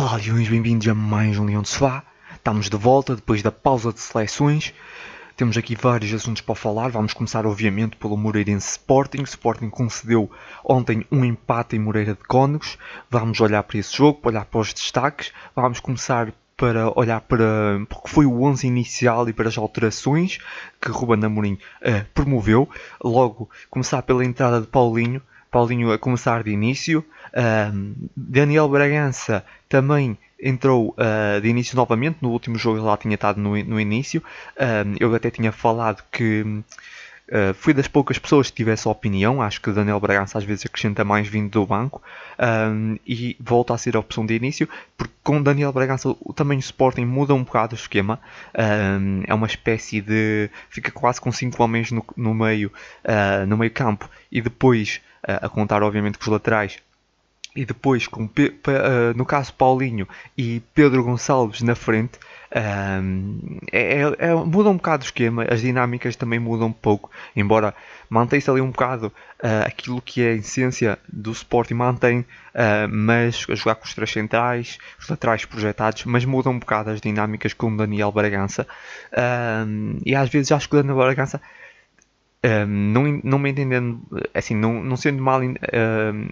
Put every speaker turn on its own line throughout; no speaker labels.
Olá Leões, bem-vindos a mais um Leão de Sofá. Estamos de volta depois da pausa de seleções. Temos aqui vários assuntos para falar. Vamos começar, obviamente, pelo Moreirense Sporting. O Sporting concedeu ontem um empate em Moreira de Cónegos. Vamos olhar para esse jogo, para olhar para os destaques. Vamos começar para olhar para porque foi o 11 inicial e para as alterações que Ruben Amorim uh, promoveu. Logo, começar pela entrada de Paulinho. Paulinho a começar de início. Uh, Daniel Bragança também entrou uh, de início novamente. No último jogo ele lá tinha estado no, no início. Uh, eu até tinha falado que uh, fui das poucas pessoas que tivesse opinião. Acho que Daniel Bragança às vezes acrescenta mais vindo do banco e volta a ser a opção de início. Porque com Daniel Bragança também o Sporting muda um bocado o esquema. é uma espécie de. fica quase com 5 homens no, no meio, no meio campo e depois. A contar obviamente com os laterais. E depois com uh, no caso Paulinho e Pedro Gonçalves na frente um, é, é, é, muda um bocado o esquema, as dinâmicas também mudam um pouco, embora mantém-se ali um bocado uh, aquilo que é a essência do Sporting mantém, uh, mas a jogar com os três centrais, os laterais projetados, mas mudam um bocado as dinâmicas com o Daniel Bragança. E às vezes acho que o Daniel Bragança não, não me entendendo, assim, não, não sendo mal uh,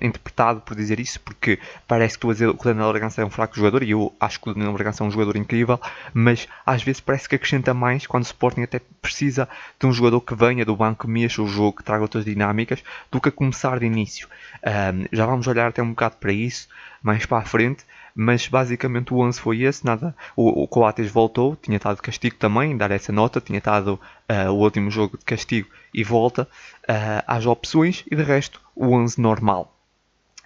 interpretado por dizer isso, porque parece que estou a dizer o Daniel Bragança é um fraco jogador e eu acho que o Daniel Bragança é um jogador incrível, mas às vezes parece que acrescenta mais quando o Sporting até precisa de um jogador que venha do banco, mexa o jogo, que traga outras dinâmicas, do que a começar de início. Já vamos olhar até um bocado para isso mais para a frente, mas basicamente o 11 foi esse, nada. O, o Coates voltou, tinha estado castigo também, dar essa nota, tinha estado uh, o último jogo de castigo e volta uh, às opções e de resto o 11 normal.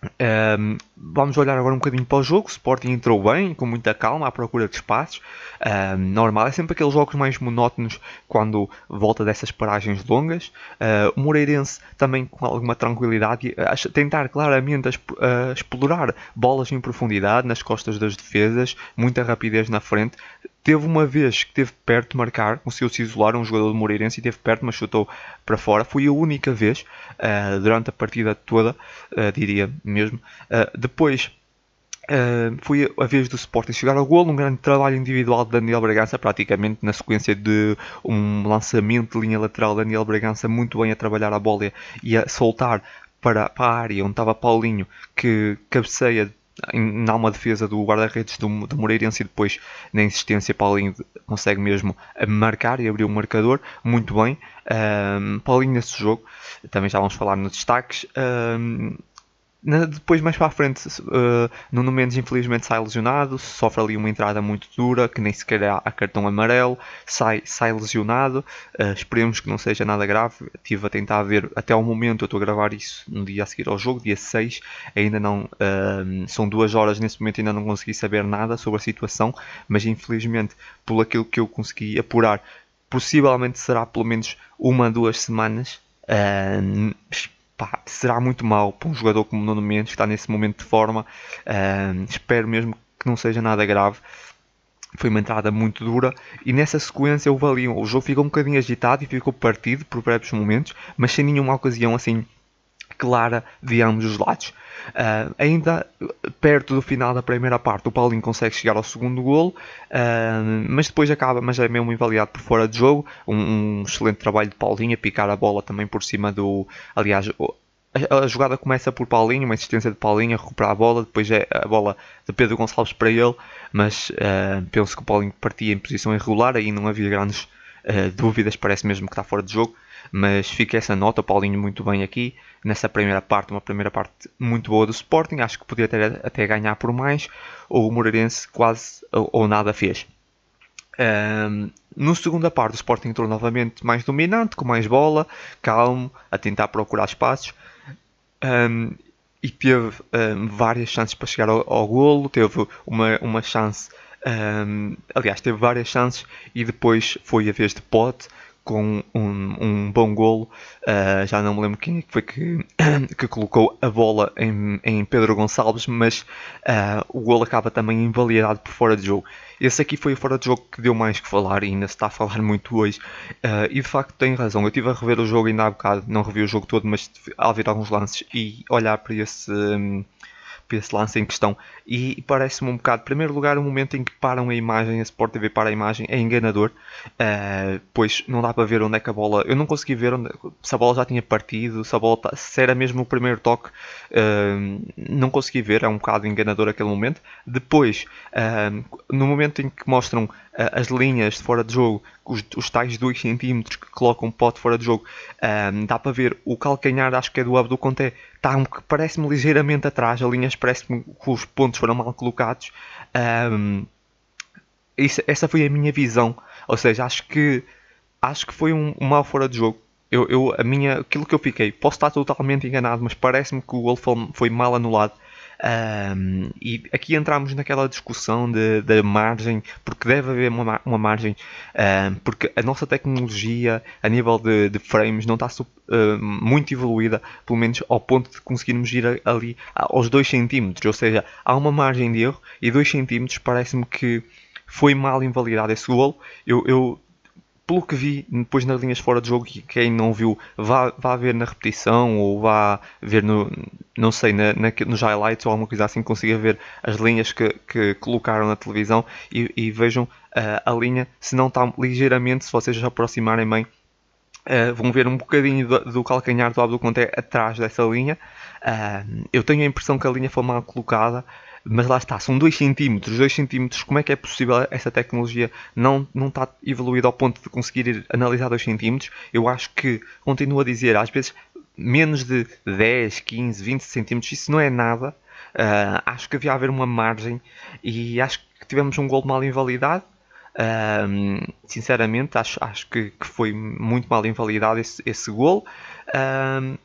Um, vamos olhar agora um bocadinho para o jogo. O Sporting entrou bem, com muita calma, à procura de espaços. Um, normal, é sempre aqueles jogos mais monótonos quando volta dessas paragens longas. Uh, o Moreirense também com alguma tranquilidade, a tentar claramente a, a explorar bolas em profundidade nas costas das defesas, muita rapidez na frente, Teve uma vez que teve perto de marcar, conseguiu se isolar um jogador do Moreirense e teve perto, mas chutou para fora. Foi a única vez uh, durante a partida toda, uh, diria mesmo. Uh, depois Uh, foi a vez do Sporting chegar ao gol, um grande trabalho individual de Daniel Bragança, praticamente na sequência de um lançamento de linha lateral. Daniel Bragança muito bem a trabalhar a bola e a soltar para, para a área onde estava Paulinho, que cabeceia em uma defesa do guarda-redes do, do Moreirense e depois na insistência Paulinho consegue mesmo marcar e abrir o marcador. Muito bem. Um, Paulinho nesse jogo também já vamos falar nos destaques. Um, depois, mais para a frente, uh, Nuno Mendes infelizmente sai lesionado, sofre ali uma entrada muito dura, que nem sequer há, cartão amarelo, sai, sai lesionado. Uh, esperemos que não seja nada grave. Estive a tentar ver até ao momento, eu estou a gravar isso no dia a seguir ao jogo, dia 6. Ainda não uh, são duas horas nesse momento, ainda não consegui saber nada sobre a situação, mas infelizmente, por aquilo que eu consegui apurar, possivelmente será pelo menos uma, duas semanas. Uh, pá, será muito mal para um jogador como Nuno Mendes, que está nesse momento de forma. Uh, espero mesmo que não seja nada grave. Foi uma entrada muito dura e nessa sequência houve ali, o jogo ficou um bocadinho agitado e ficou partido por breves momentos, mas sem nenhuma ocasião assim clara de ambos os lados. Uh, ainda perto do final da primeira parte, o Paulinho consegue chegar ao segundo golo, uh, mas depois acaba, mas é mesmo invalidado por fora de jogo. Um, um, excelente trabalho de Paulinho a picar a bola também por cima do. Aliás, a, jogada começa por Paulinho, uma assistência de Paulinho a recuperar a bola, depois é a bola de Pedro Gonçalves para ele, mas uh, penso que o Paulinho partia em posição irregular, aí não havia grandes dúvidas, parece mesmo que está fora de jogo mas fica essa nota, Paulinho muito bem aqui, nessa primeira parte, uma primeira parte muito boa do Sporting, acho que podia ter até ganhar por mais, ou o Moreirense quase ou, ou nada fez. Um, no segunda parte o Sporting entrou novamente mais dominante, com mais bola, calmo, a tentar procurar espaços. Um, e teve um, várias chances para chegar ao, ao golo, teve uma, uma chance, aliás, teve várias chances e depois foi a vez de Pote, com um, um bom golo. Uh, já não me lembro quem é foi que, que colocou a bola em, em Pedro Gonçalves, mas uh, o golo acaba também invalidado por fora de jogo. Esse aqui foi o fora de jogo que deu mais que falar e ainda se está a falar muito hoje. Uh, e de facto tem razão. Eu estive a rever o jogo ainda há bocado, não revi o jogo todo, mas ao ver alguns lances e olhar para esse. Um, esse lance em questão e parece-me um bocado, em primeiro lugar, o momento em que param a imagem, a Sport TV para a imagem, é enganador, uh, pois não dá para ver onde é que a bola. Eu não consegui ver onde, se a bola já tinha partido, se a bola tá, se era mesmo o primeiro toque, uh, não consegui ver, é um bocado enganador aquele momento. Depois, uh, no momento em que mostram as linhas de fora de jogo, os, os tais 2 cm que colocam o pote fora de jogo, dá para ver o calcanhar, acho que é do Abdul Conté, está um parece-me ligeiramente atrás, a linhas parece-me que os pontos foram mal colocados. Um, isso, essa foi a minha visão, ou seja, acho que acho que foi um, um mal fora de jogo. Eu, eu, a minha, aquilo que eu fiquei, posso estar totalmente enganado, mas parece-me que o gol foi mal anulado. Um, e aqui entramos naquela discussão da margem, porque deve haver uma, uma margem, um, porque a nossa tecnologia a nível de, de frames não está uh, muito evoluída, pelo menos ao ponto de conseguirmos ir ali aos 2 cm, ou seja, há uma margem de erro e 2 cm parece-me que foi mal invalidado esse gol. Eu, eu pelo que vi depois nas linhas fora de jogo, e quem não viu, vá, vá ver na repetição ou vá ver no, não sei, na, na, nos highlights ou alguma coisa assim, consiga ver as linhas que, que colocaram na televisão e, e vejam uh, a linha, se não está ligeiramente, se vocês aproximarem bem, uh, vão ver um bocadinho do, do calcanhar do Abdul Conté atrás dessa linha. Uh, eu tenho a impressão que a linha foi mal colocada mas lá está, são 2 cm, 2 cm, como é que é possível essa tecnologia não, não está evoluída ao ponto de conseguir analisar 2 cm? Eu acho que, continuo a dizer, às vezes menos de 10, 15, 20 cm, isso não é nada. Uh, acho que havia haver uma margem e acho que tivemos um gol mal invalidado. Uh, sinceramente, acho, acho que, que, foi muito mal invalidado esse, esse gol. Uh,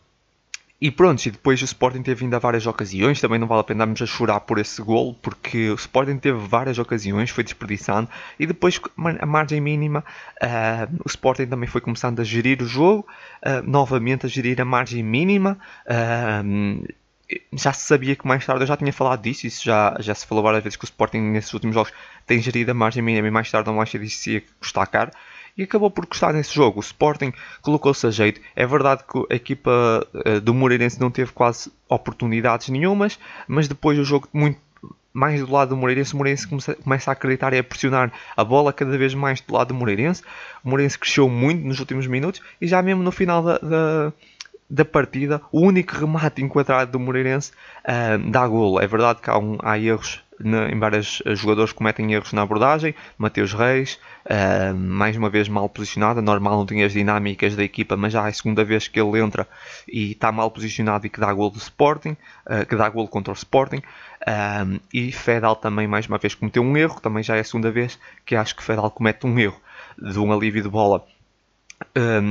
e pronto, e depois o Sporting teve vindo a várias ocasiões, também não vale a pena darmos a chorar por esse gol, porque o Sporting teve várias ocasiões, foi desperdiçando, e depois a margem mínima, uh, o Sporting também foi começando a gerir o jogo, uh, novamente a gerir a margem mínima, uh, já se sabia que mais tarde, eu já tinha falado disso, isso já, já se falou várias vezes que o Sporting nesses últimos jogos tem gerido a margem mínima e mais tarde ou mais cedo isso ia custar caro e acabou por gostar nesse jogo. O Sporting colocou-se a jeito. É verdade que a equipa uh, do Moreirense não teve quase oportunidades nenhumas, mas depois o jogo muito mais do lado do Moreirense, o Moreirense começa, começa a acreditar e a pressionar a bola cada vez mais do lado do Moreirense. O Moreirense cresceu muito nos últimos minutos e já mesmo no final da, da da partida, o único remate enquadrado do Moreirense uh, dá golo. É verdade que há, um, há erros em vários eh, jogadores cometem erros na abordagem. Mateus Reis, uh, mais uma vez mal posicionado. Normal não tinha as dinâmicas da equipa, mas já é a segunda vez que ele entra e está mal posicionado e que dá gol do Sporting, uh, que dá gol contra o Sporting. Uh, e Fedal também mais uma vez cometeu um erro, também já é a segunda vez que acho que Fedal comete um erro de um alívio de bola.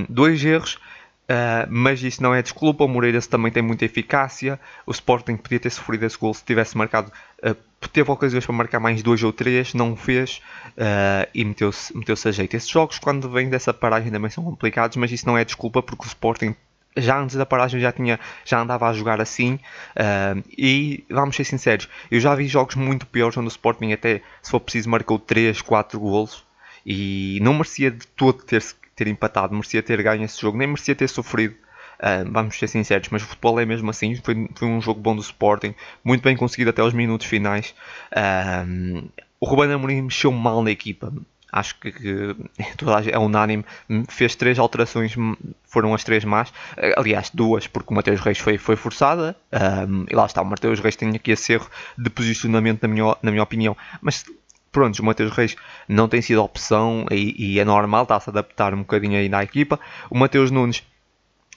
dois erros Uh, mas isso não é desculpa. O Moreirense também tem muita eficácia. O Sporting podia ter sofrido esse gol se tivesse marcado. Uh, teve ocasiões para marcar mais dois ou três, não o fez uh, e meteu-se meteu a jeito. Esses jogos, quando vêm dessa paragem, também são complicados, mas isso não é desculpa porque o Sporting já antes da paragem já tinha já andava a jogar assim e vamos ser sinceros eu já vi jogos muito piores onde o Sporting até se for preciso marcou 3, 4 golos e não merecia de todo ter, ter empatado, merecia ter ganho esse jogo, nem merecia ter sofrido. Uh, vamos ser sinceros, mas o futebol é mesmo assim. Foi, foi, um jogo bom do Sporting, muito bem conseguido até os minutos finais. Uh, o Ruben Amorim mexeu mal na equipa. Acho que, que é unânime. Fez três alterações, foram as três más. Aliás, duas, porque o Mateus Reis foi, foi forçada. E lá está, o Mateus Reis tem aqui esse erro de posicionamento, na minha, na minha opinião. Mas pronto, o Mateus Reis não tem sido opção e, e é normal, está-se a adaptar um bocadinho aí na equipa. O Mateus Nunes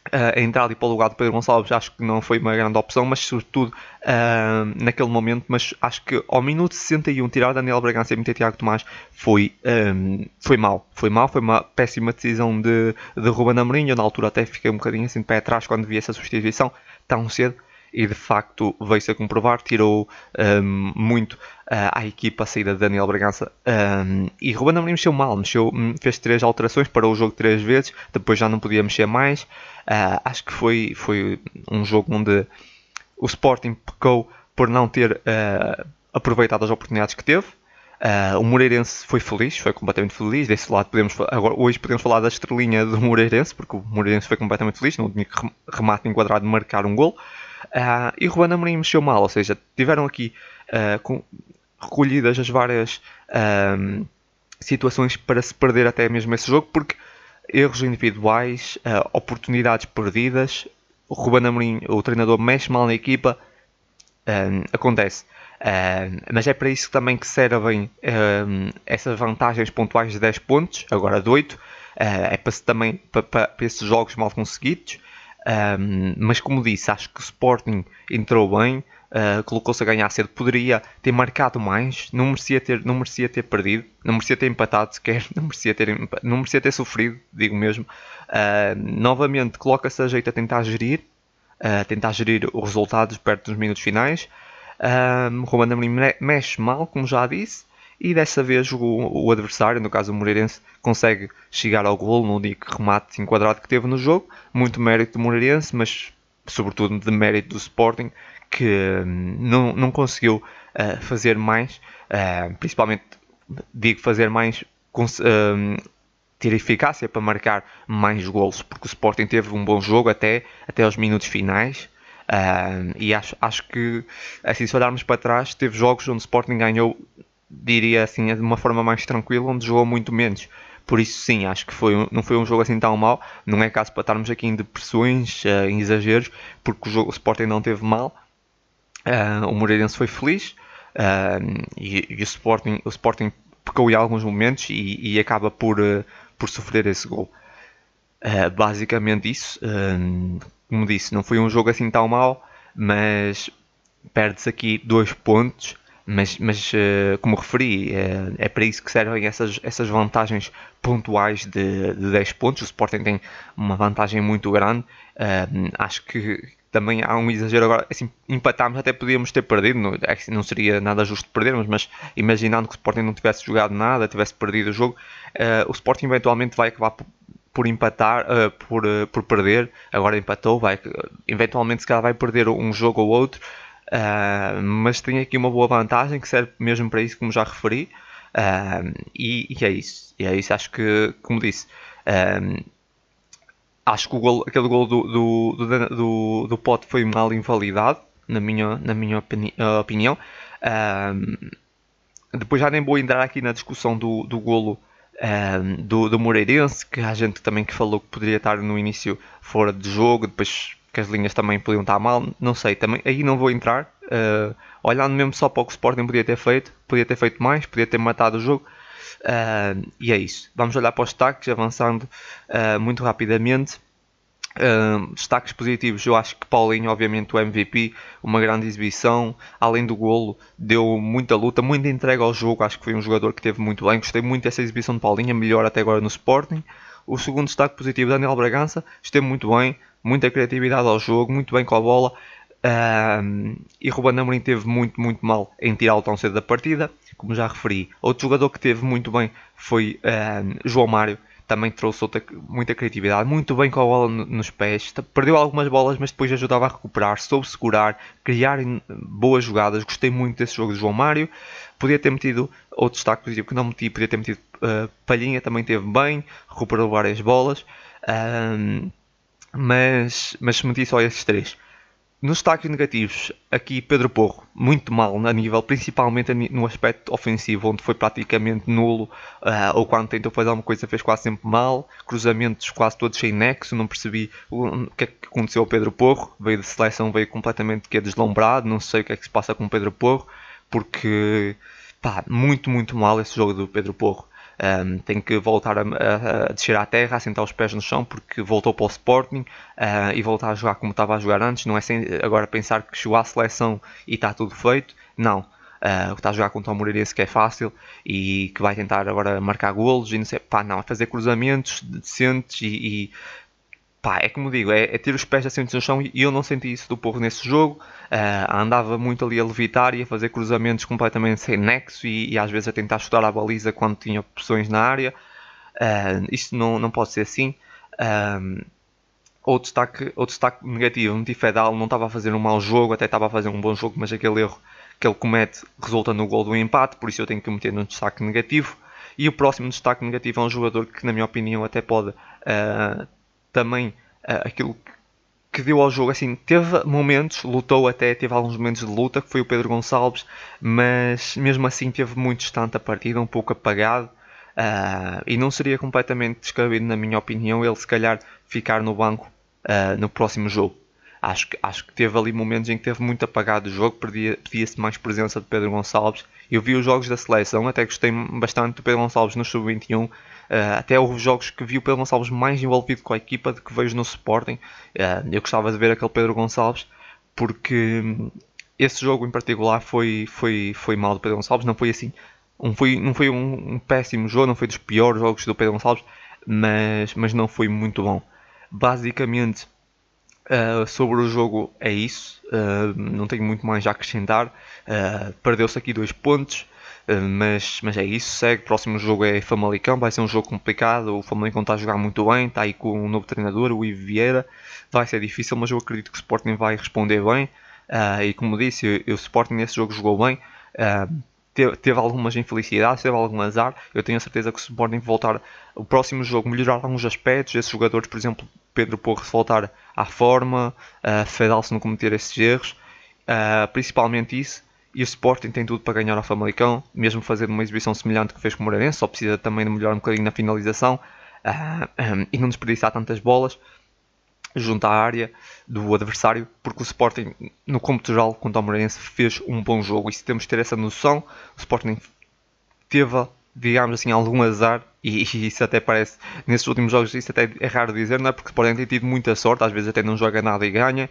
uh, entrar ali para o lugar do Pedro Gonçalves acho que não foi uma grande opção, mas sobretudo uh, naquele momento, mas acho que ao minuto 61 tirar Daniel Bragança e meter Tiago Tomás foi, um, foi mal, foi mal, foi uma péssima decisão de, de Ruben Amorim, eu na altura até fiquei um bocadinho assim de pé atrás quando vi essa substituição tão cedo, e de facto veio-se a comprovar, tirou um, muito uh, à equipa a saída de Daniel Bragança um, e Ruben Amorim mexeu mal, mexeu, hum, fez três alterações, parou o jogo três vezes, depois já não podia mexer mais. Uh, acho que foi, foi um jogo onde o Sporting pecou por não ter uh, aproveitado as oportunidades que teve. Uh, o Moreirense foi feliz, foi completamente feliz. Desse lado, podemos, agora, hoje podemos falar da estrelinha do Moreirense, porque o Moreirense foi completamente feliz, não tinha remate enquadrado marcar um gol. Uh, e Ruben Amorim mexeu mal, ou seja, tiveram aqui uh, com, recolhidas as várias situações para se perder até mesmo esse jogo, porque erros individuais, uh, oportunidades perdidas, o Ruben Amorim, o treinador, mexe mal na equipa, acontece. mas é para isso também que servem essas vantagens pontuais de 10 pontos, agora de 8, é para, também para, para esses jogos mal conseguidos. Um, mas como disse, acho que o Sporting entrou bem, uh, colocou-se a ganhar cedo, poderia ter marcado mais, não merecia ter, não merecia ter perdido, não merecia ter empatado sequer, não merecia ter, não merecia ter sofrido, digo mesmo. Uh, novamente coloca-se a jeito a tentar gerir, uh, tentar gerir os resultados perto dos minutos finais. Uh, Ruben Amorim mexe mal, como já disse, e dessa vez o, o, adversário, no caso o Moreirense, consegue chegar ao gol no único remate enquadrado que teve no jogo. Muito mérito do Moreirense, mas sobretudo de mérito do Sporting, que hum, não, não conseguiu uh, fazer mais, uh, principalmente digo fazer mais, uh, ter eficácia para marcar mais gols, porque o Sporting teve um bom jogo até, até os minutos finais. Uh, e acho, acho que, assim, se olharmos para trás, teve jogos onde o Sporting ganhou diria assim, de uma forma mais tranquila, onde jogou muito menos. Por isso, sim, acho que foi, não foi um jogo assim tão mau. Não é caso para estarmos aqui em depressões, uh, em exageros, porque o, jogo, o Sporting não teve mal. Uh, o Moreirense foi feliz uh, e, e, o, Sporting, o Sporting pecou em alguns momentos e, e acaba por, por sofrer esse gol. basicamente isso. como disse, não foi um jogo assim tão mau, mas perde-se aqui dois pontos mas, mas uh, como referi, uh, é para isso que servem essas, essas vantagens pontuais de, de 10 pontos. O Sporting tem uma vantagem muito grande. Uh, acho que também há um exagero agora. Assim, empatámos, até podíamos ter perdido. Não, é não seria nada justo perdermos, mas imaginando que o Sporting não tivesse jogado nada, tivesse perdido o jogo, o Sporting eventualmente vai acabar por, por empatar, por, por perder. Agora empatou, vai, eventualmente se calhar vai perder um jogo ou outro. Uh, mas tem aqui uma boa vantagem que serve mesmo para isso, como já referi. Uh, e, e, é isso. E é isso. Acho que, como disse, uh, acho que o gol, aquele gol do, do, do, do, do Pote foi mal invalidado, na minha, na minha opini opinião. depois já nem vou entrar aqui na discussão do, do golo do, do Moreirense, que há gente também que falou que poderia estar no início fora de jogo, depois que as linhas também podiam estar mal, não sei, também aí não vou entrar. Uh, olhando mesmo só para o que o Sporting podia ter feito, podia ter feito mais, podia ter matado o jogo. Uh, e é isso. Vamos olhar para os destaques, avançando uh, muito rapidamente. Uh, destaques positivos, eu acho que Paulinho, obviamente, o MVP, uma grande exibição, além do golo, deu muita luta, muita entrega ao jogo. Acho que foi um jogador que teve muito bem. Gostei muito dessa exibição de Paulinho, melhor até agora no Sporting. O segundo destaque positivo, Daniel Bragança, esteve muito bem, muita criatividade ao jogo, muito bem com a bola. Um, e Ruben Amorim teve muito, muito mal em tirá-lo tão cedo da partida, como já referi. Outro jogador que teve muito bem foi um, João Mário, também trouxe outra, muita criatividade, muito bem com a bola nos pés, perdeu algumas bolas, mas depois ajudava a recuperar, soube segurar, criar boas jogadas. Gostei muito desse jogo de João Mário. Podia ter metido outro destaque positivo que não meti, podia ter metido uh, Palhinha, também teve bem, recuperou várias bolas. Um, mas, mas meti só esses três. Nos destaques negativos, aqui Pedro Porro, muito mal a nível, principalmente no aspecto ofensivo, onde foi praticamente nulo, uh, ou quando tentou fazer alguma coisa fez quase sempre mal, cruzamentos quase todos sem nexo, não percebi o que é que aconteceu ao Pedro Porro, veio de seleção, veio completamente que é deslumbrado, não sei o que é que se passa com o Pedro Porro, porque pá, muito, muito mal esse jogo do Pedro Porro. Um, tem que voltar a, a, a, descer à terra, a sentar os pés no chão, porque voltou para o Sporting uh, e voltar a jogar como estava a jogar antes. Não é sem, agora pensar que chegou à seleção e está tudo feito. Não. Uh, está a jogar contra o Moreirense que é fácil e que vai tentar agora marcar golos e não sei, pá, não, fazer cruzamentos decentes e, e pá, é como digo, é, é ter os pés assentes no chão e eu não senti isso do Porro nesse jogo. Uh, andava muito ali a levitar e a fazer cruzamentos completamente sem nexo e, e às vezes a tentar chutar a baliza quando tinha opções na área. Uh, isto não, não pode ser assim. Um, outro, destaque, outro destaque negativo, o Fedal não estava a fazer um mau jogo, até estava a fazer um bom jogo, mas aquele erro que ele comete resulta no gol do empate, por isso eu tenho que meter no destaque negativo. E o próximo destaque negativo é um jogador que, na minha opinião, até pode uh, também uh, aquilo que deu ao jogo, assim, teve momentos, lutou até, teve alguns momentos de luta, que foi o Pedro Gonçalves, mas mesmo assim teve muito distante a partida, um pouco apagado, uh, e não seria completamente descabido, na minha opinião, ele se calhar ficar no banco uh, no próximo jogo. Acho que, acho que teve ali momentos em que teve muito apagado o jogo, pedia-se mais presença de Pedro Gonçalves. Eu vi os jogos da seleção, até gostei bastante do Pedro Gonçalves no Sub-21. Uh, até houve jogos que vi o Pedro Gonçalves mais envolvido com a equipa do que vejo no Sporting. Uh, eu gostava de ver aquele Pedro Gonçalves, porque hum, esse jogo em particular foi, foi, foi mal do Pedro Gonçalves. Não foi assim, um, foi, não foi um, um péssimo jogo, não foi dos piores jogos do Pedro Gonçalves, mas, mas não foi muito bom. Basicamente, Uh, sobre o jogo é isso, não tenho muito mais a acrescentar. Perdeu-se aqui dois pontos, mas, mas é isso. Segue. Próximo jogo é Famalicão, vai ser um jogo complicado. O Famalicão está a jogar muito bem, está aí com um novo treinador, o Ivo Vieira. Vai ser difícil, mas eu acredito que o Sporting vai responder bem. e como disse, o Sporting nesse jogo jogou bem. Teve, teve, algumas infelicidades, teve algum azar. Eu tenho a certeza que o Sporting voltar o próximo jogo melhorar alguns aspectos. Esses jogadores, por exemplo, Pedro Porro voltar à forma, uh, Fedal se não cometer esses erros, uh, principalmente isso. E o Sporting tem tudo para ganhar ao Famalicão, mesmo fazendo uma exibição semelhante que fez com o Moreirense, só precisa também de melhorar um bocadinho na finalização uh, um, e não desperdiçar tantas bolas junto à área do adversário, porque o Sporting, no cômputo geral, contra o Moreirense, fez um bom jogo. E se temos de ter essa noção, o Sporting teve, digamos assim, algum azar, e, isso até parece, nesses últimos jogos, isso até é raro dizer, não é? Porque o Sporting tem tido muita sorte, às vezes até não joga nada e ganha.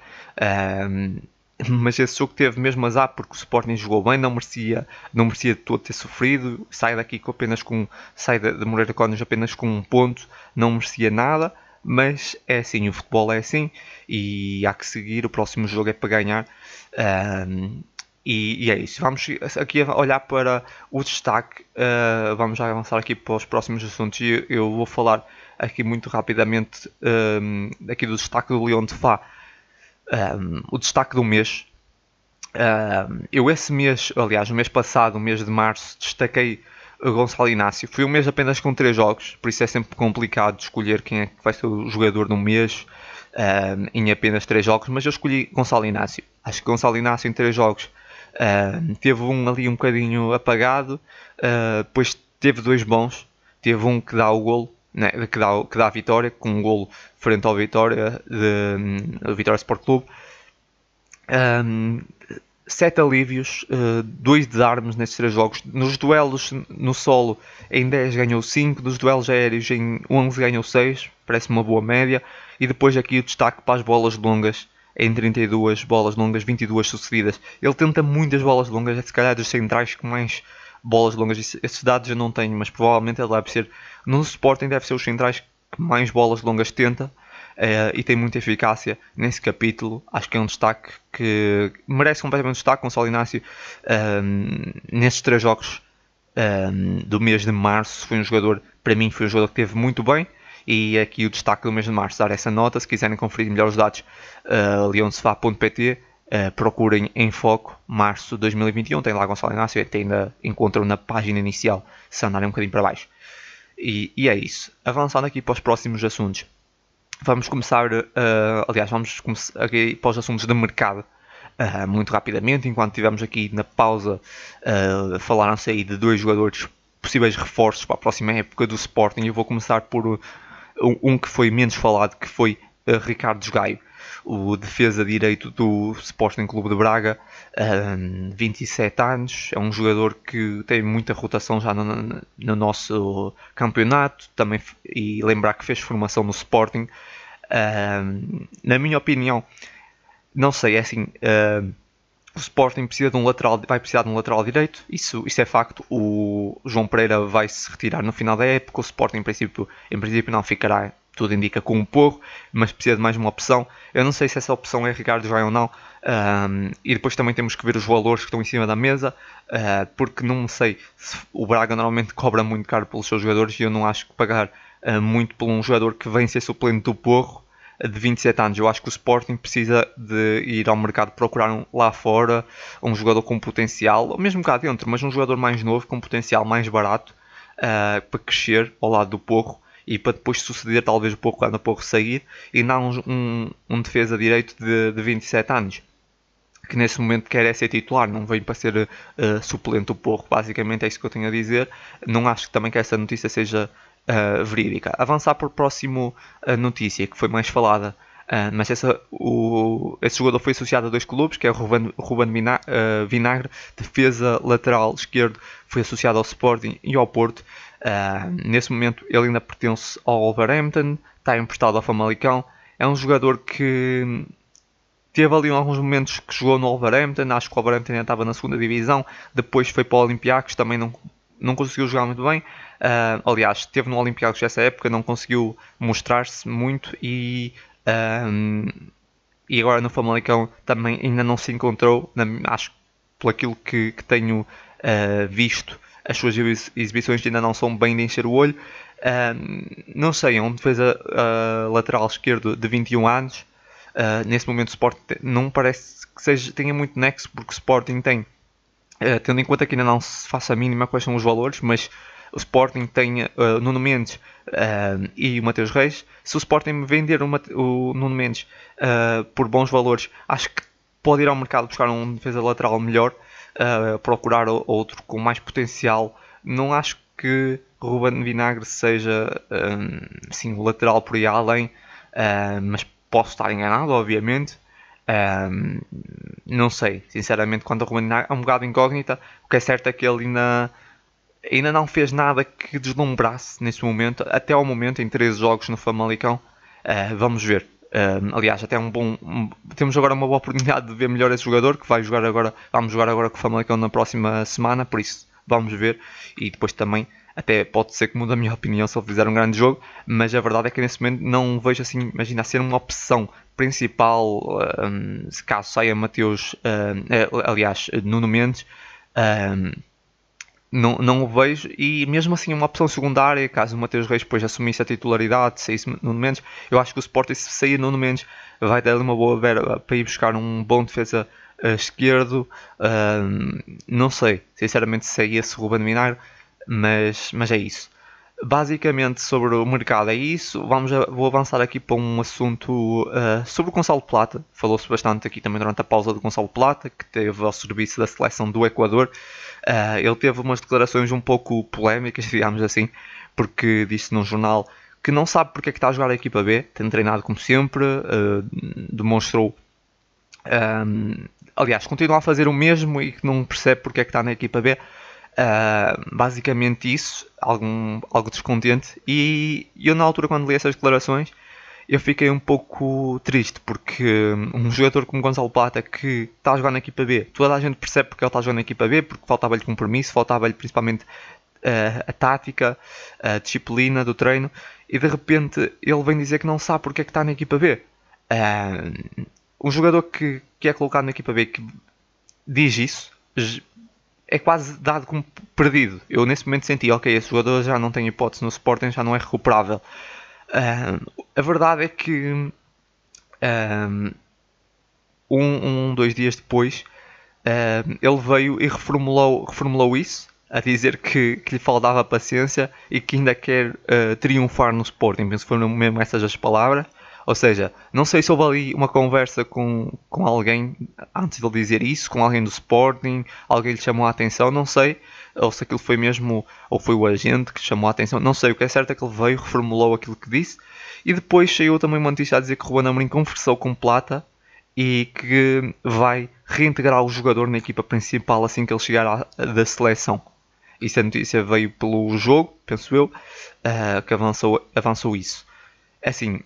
Um, mas esse jogo teve mesmo azar porque o Sporting jogou bem, não merecia, não merecia de todo ter sofrido, sai daqui com apenas com sai de Moreira Cónios apenas com um ponto, não merecia nada mas é assim, o futebol é assim e há que seguir, o próximo jogo é para ganhar. Um, e, e, é isso. Vamos aqui olhar para o destaque. Uh, vamos já avançar aqui para os próximos assuntos. E eu vou falar aqui muito rapidamente um, aqui do destaque do Leão de Fá. Um, o destaque do mês. eu esse mês, aliás, no mês passado, o mês de março, destaquei o Gonçalo Inácio. Foi um mês apenas com 3 jogos, por isso é sempre complicado escolher quem é que vai ser o jogador no mês em apenas 3 jogos, mas eu escolhi Gonçalo Inácio. Acho que Gonçalo Inácio em 3 jogos teve um ali um bocadinho apagado, uh, depois teve dois bons, teve um que dá o golo, né, que, dá, que dá a vitória, com um golo frente ao Vitória, de, Vitória Sport Clube. Um, sete alívios, uh, dois desarmes nesses três jogos. Nos duelos no solo, em 10 ganhou 5, nos duelos aéreos em 11 ganhou 6, parece uma boa média. E depois aqui o destaque para as bolas longas, em 32 bolas longas, 22 sucedidas. Ele tenta muitas bolas longas, é se calhar dos centrais com mais bolas longas. Esses dados eu não tenho, mas provavelmente ele deve ser, no Sporting deve ser os centrais que mais bolas longas tenta. Uh, e tem muita eficácia nesse capítulo. Acho que é um destaque que merece completamente destaque. Gonçalo Inácio, um, ehm, nesses três jogos ehm, do mês de março, foi um jogador, para mim, foi um jogador que teve muito bem. E aqui o destaque do mês de março, dar essa nota. Se quiserem conferir melhor os dados, uh, leonsefá.pt. Uh, procurem em foco março de 2021. Tem lá Gonçalo Inácio, até ainda encontram na página inicial, se andarem um bocadinho para baixo. E, e é isso. Avançando aqui para os próximos assuntos. Vamos começar, uh, aliás, vamos começar aqui para os assuntos de mercado uh, muito rapidamente, enquanto tivemos aqui na pausa, falaram-se aí de dois jogadores possíveis reforços para a próxima época do Sporting. Eu vou começar por um, um que foi menos falado, que foi Ricardo Gaio o defesa direito do Sporting Clube de Braga, um, 27 anos, é um jogador que tem muita rotação já no, no nosso campeonato, também e lembrar que fez formação no Sporting. Um, na minha opinião, não sei, é assim, um, o Sporting precisa de um lateral, vai precisar de um lateral direito, isso, isso é facto. O João Pereira vai se retirar no final da época, o Sporting em princípio, em princípio não ficará tudo indica com um porro, mas precisa de mais uma opção. Eu não sei se essa opção é Ricardo vai ou não. Um, e depois também temos que ver os valores que estão em cima da mesa, uh, porque não sei se o Braga normalmente cobra muito caro pelos seus jogadores e eu não acho que pagar uh, muito por um jogador que vem ser suplente do porro de 27 anos. Eu acho que o Sporting precisa de ir ao mercado procurar um, lá fora um jogador com potencial, ou mesmo cá dentro, mas um jogador mais novo, com potencial mais barato para crescer ao lado do porro e para depois suceder talvez um pouco quando o Porro sair e não um, um, defesa direito de, de 27 anos que nesse momento quer é ser titular, não vem para ser uh, suplente do Porro, basicamente é isso que eu tenho a dizer. Não acho que também que essa notícia seja uh, verídica. Avançar para a próxima uh, notícia, que foi mais falada, mas essa, o, esse jogador foi associado a dois clubes, que é o Ruben, Ruben Vinagre, defesa lateral esquerdo, foi associado ao Sporting e ao Porto. nesse momento ele ainda pertence ao Wolverhampton, está emprestado ao Famalicão. É um jogador que Teve ali alguns momentos que jogou no Wolverhampton, acho que o Wolverhampton ainda estava na segunda divisão, depois foi para o Olympiacos, também não, não conseguiu jogar muito bem. Uh, aliás, esteve no Olympiacos nessa época, não conseguiu mostrar-se muito e, uh, e agora no Famalicão também ainda não se encontrou, na, acho que por aquilo que, que tenho uh, visto, as suas exibições ainda não são bem de encher o olho. não sei, é um defesa lateral esquerdo de 21 anos, Uh, nesse momento o Sporting não parece que seja, tenha muito nexo, porque o Sporting tem, uh, tendo em conta que ainda não se faça a mínima quais são os valores, mas o Sporting tem uh, Nuno Mendes uh, e o Mateus Reis. Se o Sporting vender o, o Nuno Mendes por bons valores, acho que pode ir ao mercado buscar um defesa lateral melhor, procurar outro com mais potencial. Não acho que Ruben Vinagre seja um, lateral por aí além, mas Posso estar enganado, obviamente. Um, não sei, sinceramente, quanto a Ruben é um bocado incógnita. O que é certo é que ele ainda, ainda não fez nada que deslumbrasse nesse momento, até ao momento, em 13 jogos no Famalicão. Uh, vamos ver. Um, aliás, até um bom. Um, temos agora uma boa oportunidade de ver melhor esse jogador que vai jogar agora. Vamos jogar agora com o Famalicão na próxima semana, por isso vamos ver. E depois também até pode ser que mude a minha opinião se ele fizer um grande jogo, mas a verdade é que nesse momento não vejo assim, imagina, ser uma opção principal um, se caso saia Mateus, um, aliás, Nuno Mendes. Um, não, não o vejo e mesmo assim uma opção secundária, caso o Mateus Reis depois assumisse a titularidade, saísse Nuno Mendes, eu acho que o Sporting se sair Nuno Mendes vai dar uma boa vera para ir buscar um bom defesa uh, esquerdo, uh, não sei, sinceramente se é esse Ruben Minar, mas, mas é isso. Basicamente sobre o mercado é isso. Vamos a, vou avançar aqui para um assunto uh, sobre o Gonçalo Plata. Falou-se bastante aqui também durante a pausa do Gonçalo Plata, que teve ao serviço da seleção do Equador. Uh, ele teve umas declarações um pouco polémicas, digamos assim, porque disse num jornal que não sabe porque é que está a jogar a equipa B, tem treinado como sempre, uh, demonstrou. Um, aliás, continua a fazer o mesmo e que não percebe porque é que está na equipa B. Uh, basicamente isso, algum, algo descontente. E eu na altura quando li essas declarações eu fiquei um pouco triste porque um jogador como Gonçalo Plata que está a jogar na equipa B, toda a gente percebe porque ele está a jogar na equipa B, porque faltava-lhe compromisso, faltava-lhe principalmente uh, a tática, a disciplina do treino, e de repente ele vem dizer que não sabe porque é que está na equipa B. Uh, um jogador que, que é colocado na equipa B que diz isso, é quase dado como perdido. Eu nesse momento senti, ok, esse jogador já não tem hipótese no Sporting, já não é recuperável. Uh, a verdade é que um, um, dois dias depois uh, ele veio e reformulou, reformulou isso, a dizer que, que lhe faltava paciência e que ainda quer uh, triunfar no Sporting. Penso que foram mesmo essas as palavras. Ou seja, não sei se houve ali uma conversa com, com alguém antes de ele dizer isso, com alguém do Sporting, alguém lhe chamou a atenção, não sei. Ou se aquilo foi mesmo, ou foi o agente que chamou a atenção, não sei. O que é certo é que ele veio, reformulou aquilo que disse. E depois saiu também uma notícia a dizer que o Ruben Amorim conversou com Plata e que vai reintegrar o jogador na equipa principal assim que ele chegar à, da seleção. Isso a notícia veio pelo jogo, penso eu, uh, que avançou, avançou isso. É assim,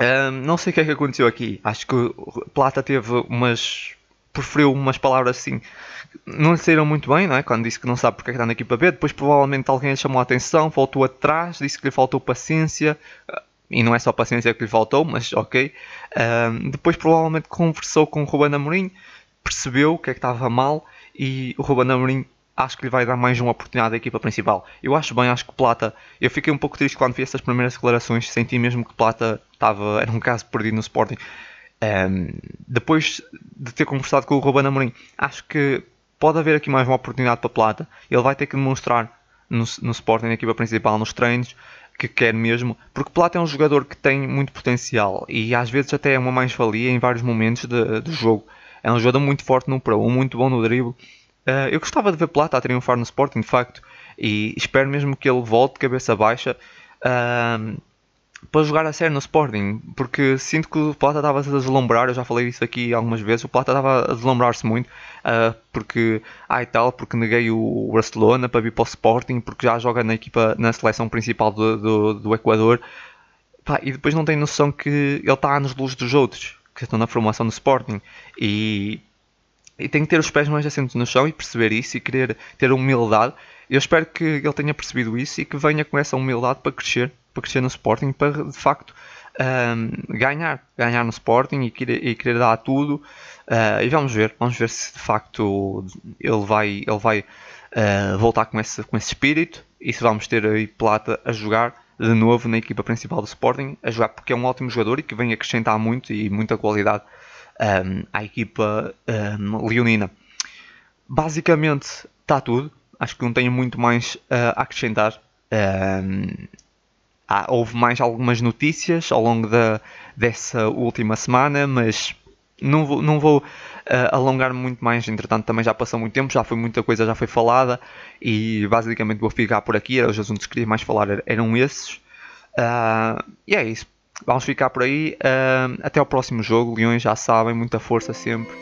um, não sei o que é que aconteceu aqui. Acho que Plata teve umas. preferiu umas palavras assim. Não lhe saíram muito bem, não é? Quando disse que não sabe porque é que está na equipa B. Depois, provavelmente, alguém chamou a atenção, voltou atrás, disse que lhe faltou paciência. E não é só paciência que lhe faltou, mas ok. Um, depois, provavelmente, conversou com o Ruben Amorim, percebeu o que é que estava mal e o Ruben Amorim acho que lhe vai dar mais uma oportunidade à equipa principal. Eu acho bem, acho que Plata. Eu fiquei um pouco triste quando vi essas primeiras declarações, senti mesmo que Plata estava, era um caso perdido no Sporting. Um, depois de ter conversado com o Ruben Amorim, acho que pode haver aqui mais uma oportunidade para Plata. Ele vai ter que demonstrar no, no Sporting, na equipa principal, nos treinos, que quer mesmo, porque Plata é um jogador que tem muito potencial e às vezes até é uma mais-valia em vários momentos do jogo. É um jogador muito forte no Pro, muito bom no drible. Uh, eu gostava de ver Plata a triunfar no Sporting, de facto, e espero mesmo que ele volte cabeça baixa. Uh, para jogar a sério no Sporting, porque sinto que o Plata estava a deslumbrar, eu já falei isso aqui algumas vezes, o Plata estava a deslumbrar-se muito, uh, porque, e tal, porque neguei o Barcelona para vir para o Sporting, porque já joga na equipa, na seleção principal do, do, do Equador, Pá, e depois não tem noção que ele está anos luz dos outros, que estão na formação do Sporting, e, e tem que ter os pés mais assentos no chão e perceber isso e querer ter humildade, eu espero que ele tenha percebido isso e que venha com essa humildade para crescer para crescer no Sporting, para de facto um, ganhar, ganhar no Sporting e querer, e querer dar tudo. Uh, e vamos ver, vamos ver se de facto ele vai, ele vai uh, voltar com esse, com esse espírito. E se vamos ter aí Plata a jogar de novo na equipa principal do Sporting, a jogar porque é um ótimo jogador e que vem acrescentar muito e muita qualidade um, à equipa um, leonina. Basicamente está tudo, acho que não tenho muito mais uh, a acrescentar. Um, há, houve mais algumas notícias ao longo da, dessa última semana, mas não vou, não vou uh, alongar muito mais, entretanto também já passou muito tempo, já foi muita coisa, já foi falada e basicamente vou ficar por aqui, os assuntos que queria mais falar eram esses. Uh, e é isso, vamos ficar por aí, uh, até ao próximo jogo, Leões já sabem, muita força sempre.